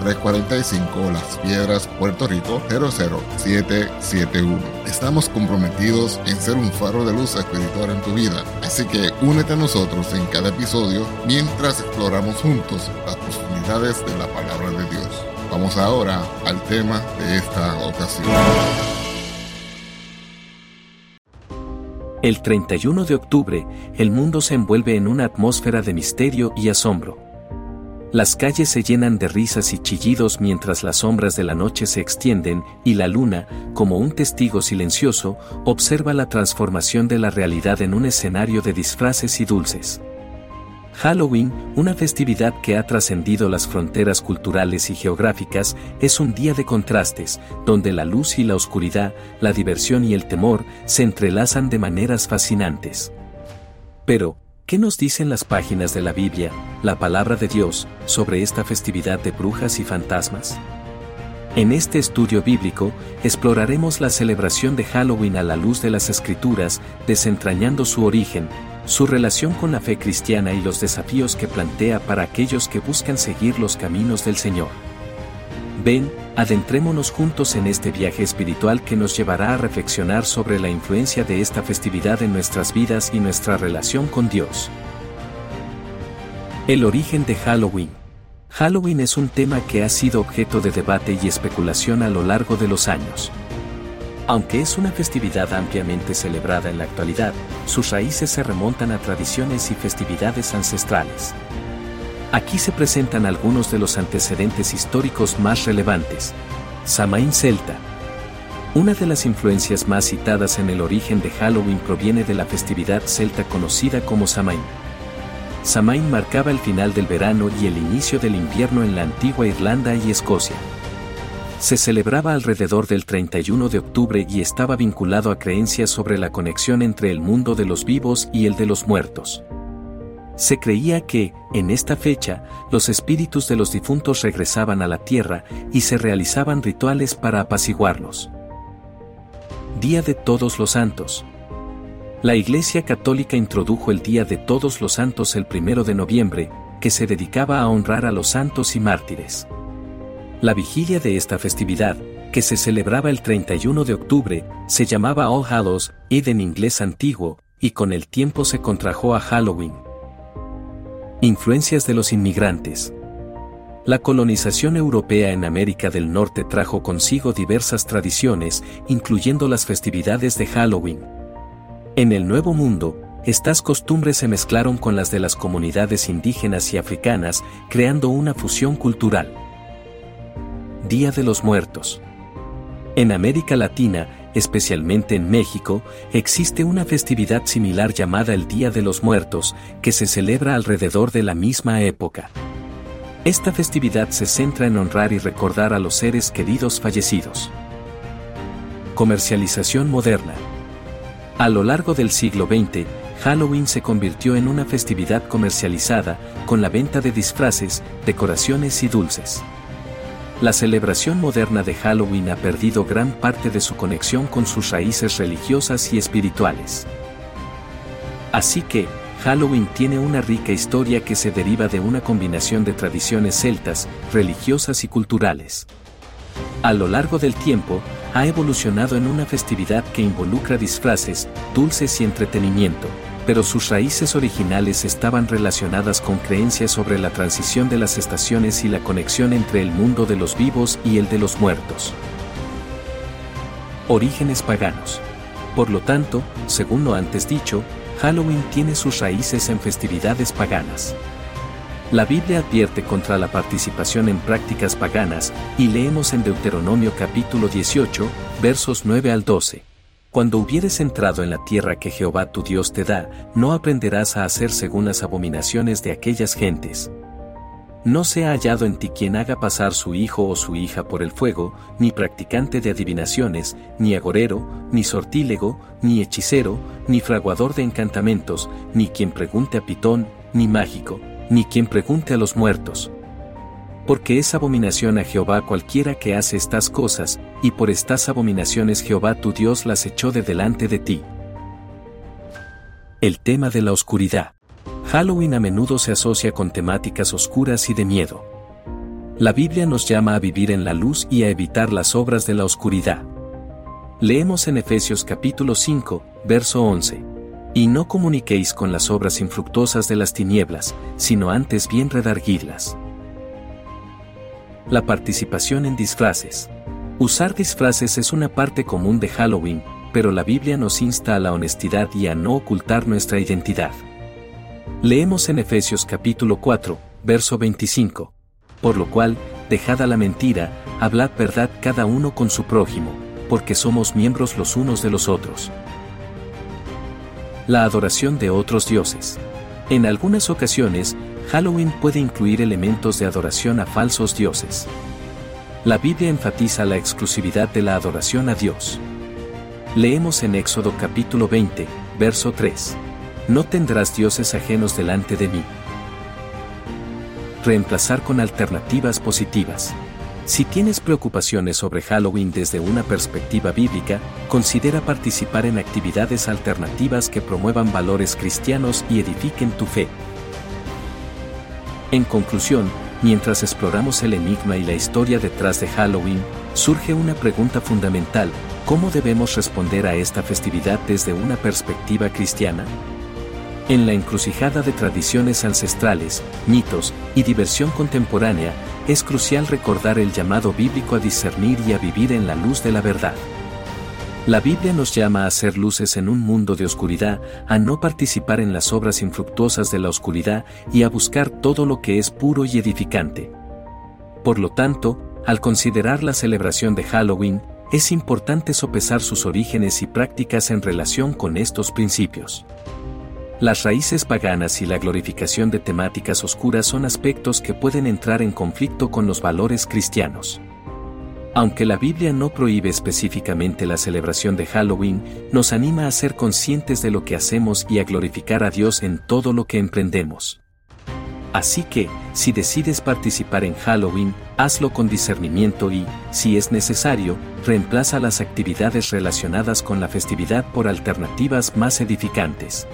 345 Las Piedras, Puerto Rico 00771. Estamos comprometidos en ser un faro de luz espiritual en tu vida, así que únete a nosotros en cada episodio mientras exploramos juntos las profundidades de la palabra de Dios. Vamos ahora al tema de esta ocasión. El 31 de octubre, el mundo se envuelve en una atmósfera de misterio y asombro. Las calles se llenan de risas y chillidos mientras las sombras de la noche se extienden y la luna, como un testigo silencioso, observa la transformación de la realidad en un escenario de disfraces y dulces. Halloween, una festividad que ha trascendido las fronteras culturales y geográficas, es un día de contrastes, donde la luz y la oscuridad, la diversión y el temor se entrelazan de maneras fascinantes. Pero, ¿Qué nos dicen las páginas de la Biblia, la palabra de Dios, sobre esta festividad de brujas y fantasmas? En este estudio bíblico, exploraremos la celebración de Halloween a la luz de las escrituras, desentrañando su origen, su relación con la fe cristiana y los desafíos que plantea para aquellos que buscan seguir los caminos del Señor. Ven, adentrémonos juntos en este viaje espiritual que nos llevará a reflexionar sobre la influencia de esta festividad en nuestras vidas y nuestra relación con Dios. El origen de Halloween. Halloween es un tema que ha sido objeto de debate y especulación a lo largo de los años. Aunque es una festividad ampliamente celebrada en la actualidad, sus raíces se remontan a tradiciones y festividades ancestrales. Aquí se presentan algunos de los antecedentes históricos más relevantes. Samaín celta. Una de las influencias más citadas en el origen de Halloween proviene de la festividad celta conocida como Samaín. Samaín marcaba el final del verano y el inicio del invierno en la antigua Irlanda y Escocia. Se celebraba alrededor del 31 de octubre y estaba vinculado a creencias sobre la conexión entre el mundo de los vivos y el de los muertos. Se creía que, en esta fecha, los espíritus de los difuntos regresaban a la tierra y se realizaban rituales para apaciguarlos. Día de Todos los Santos. La Iglesia Católica introdujo el Día de Todos los Santos el primero de noviembre, que se dedicaba a honrar a los santos y mártires. La vigilia de esta festividad, que se celebraba el 31 de octubre, se llamaba All Hallows Eve en inglés antiguo, y con el tiempo se contrajo a Halloween. Influencias de los inmigrantes. La colonización europea en América del Norte trajo consigo diversas tradiciones, incluyendo las festividades de Halloween. En el Nuevo Mundo, estas costumbres se mezclaron con las de las comunidades indígenas y africanas, creando una fusión cultural. Día de los Muertos. En América Latina, especialmente en México, existe una festividad similar llamada el Día de los Muertos, que se celebra alrededor de la misma época. Esta festividad se centra en honrar y recordar a los seres queridos fallecidos. Comercialización moderna. A lo largo del siglo XX, Halloween se convirtió en una festividad comercializada, con la venta de disfraces, decoraciones y dulces. La celebración moderna de Halloween ha perdido gran parte de su conexión con sus raíces religiosas y espirituales. Así que, Halloween tiene una rica historia que se deriva de una combinación de tradiciones celtas, religiosas y culturales. A lo largo del tiempo, ha evolucionado en una festividad que involucra disfraces, dulces y entretenimiento, pero sus raíces originales estaban relacionadas con creencias sobre la transición de las estaciones y la conexión entre el mundo de los vivos y el de los muertos. Orígenes paganos. Por lo tanto, según lo antes dicho, Halloween tiene sus raíces en festividades paganas. La Biblia advierte contra la participación en prácticas paganas, y leemos en Deuteronomio capítulo 18, versos 9 al 12. Cuando hubieres entrado en la tierra que Jehová tu Dios te da, no aprenderás a hacer según las abominaciones de aquellas gentes. No se ha hallado en ti quien haga pasar su hijo o su hija por el fuego, ni practicante de adivinaciones, ni agorero, ni sortílego, ni hechicero, ni fraguador de encantamentos, ni quien pregunte a pitón, ni mágico, ni quien pregunte a los muertos. Porque es abominación a Jehová cualquiera que hace estas cosas, y por estas abominaciones Jehová tu Dios las echó de delante de ti. El tema de la oscuridad. Halloween a menudo se asocia con temáticas oscuras y de miedo. La Biblia nos llama a vivir en la luz y a evitar las obras de la oscuridad. Leemos en Efesios capítulo 5, verso 11. Y no comuniquéis con las obras infructuosas de las tinieblas, sino antes bien redarguidlas. La participación en disfraces. Usar disfraces es una parte común de Halloween, pero la Biblia nos insta a la honestidad y a no ocultar nuestra identidad. Leemos en Efesios capítulo 4, verso 25. Por lo cual, dejada la mentira, hablad verdad cada uno con su prójimo, porque somos miembros los unos de los otros. La adoración de otros dioses. En algunas ocasiones, Halloween puede incluir elementos de adoración a falsos dioses. La Biblia enfatiza la exclusividad de la adoración a Dios. Leemos en Éxodo capítulo 20, verso 3. No tendrás dioses ajenos delante de mí. Reemplazar con alternativas positivas. Si tienes preocupaciones sobre Halloween desde una perspectiva bíblica, considera participar en actividades alternativas que promuevan valores cristianos y edifiquen tu fe. En conclusión, mientras exploramos el enigma y la historia detrás de Halloween, surge una pregunta fundamental, ¿cómo debemos responder a esta festividad desde una perspectiva cristiana? En la encrucijada de tradiciones ancestrales, mitos y diversión contemporánea, es crucial recordar el llamado bíblico a discernir y a vivir en la luz de la verdad. La Biblia nos llama a hacer luces en un mundo de oscuridad, a no participar en las obras infructuosas de la oscuridad y a buscar todo lo que es puro y edificante. Por lo tanto, al considerar la celebración de Halloween, es importante sopesar sus orígenes y prácticas en relación con estos principios. Las raíces paganas y la glorificación de temáticas oscuras son aspectos que pueden entrar en conflicto con los valores cristianos. Aunque la Biblia no prohíbe específicamente la celebración de Halloween, nos anima a ser conscientes de lo que hacemos y a glorificar a Dios en todo lo que emprendemos. Así que, si decides participar en Halloween, hazlo con discernimiento y, si es necesario, reemplaza las actividades relacionadas con la festividad por alternativas más edificantes.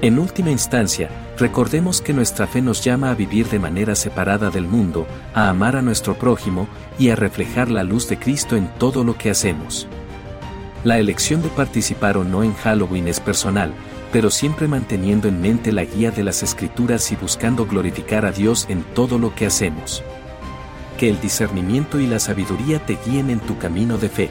En última instancia, recordemos que nuestra fe nos llama a vivir de manera separada del mundo, a amar a nuestro prójimo y a reflejar la luz de Cristo en todo lo que hacemos. La elección de participar o no en Halloween es personal, pero siempre manteniendo en mente la guía de las escrituras y buscando glorificar a Dios en todo lo que hacemos. Que el discernimiento y la sabiduría te guíen en tu camino de fe.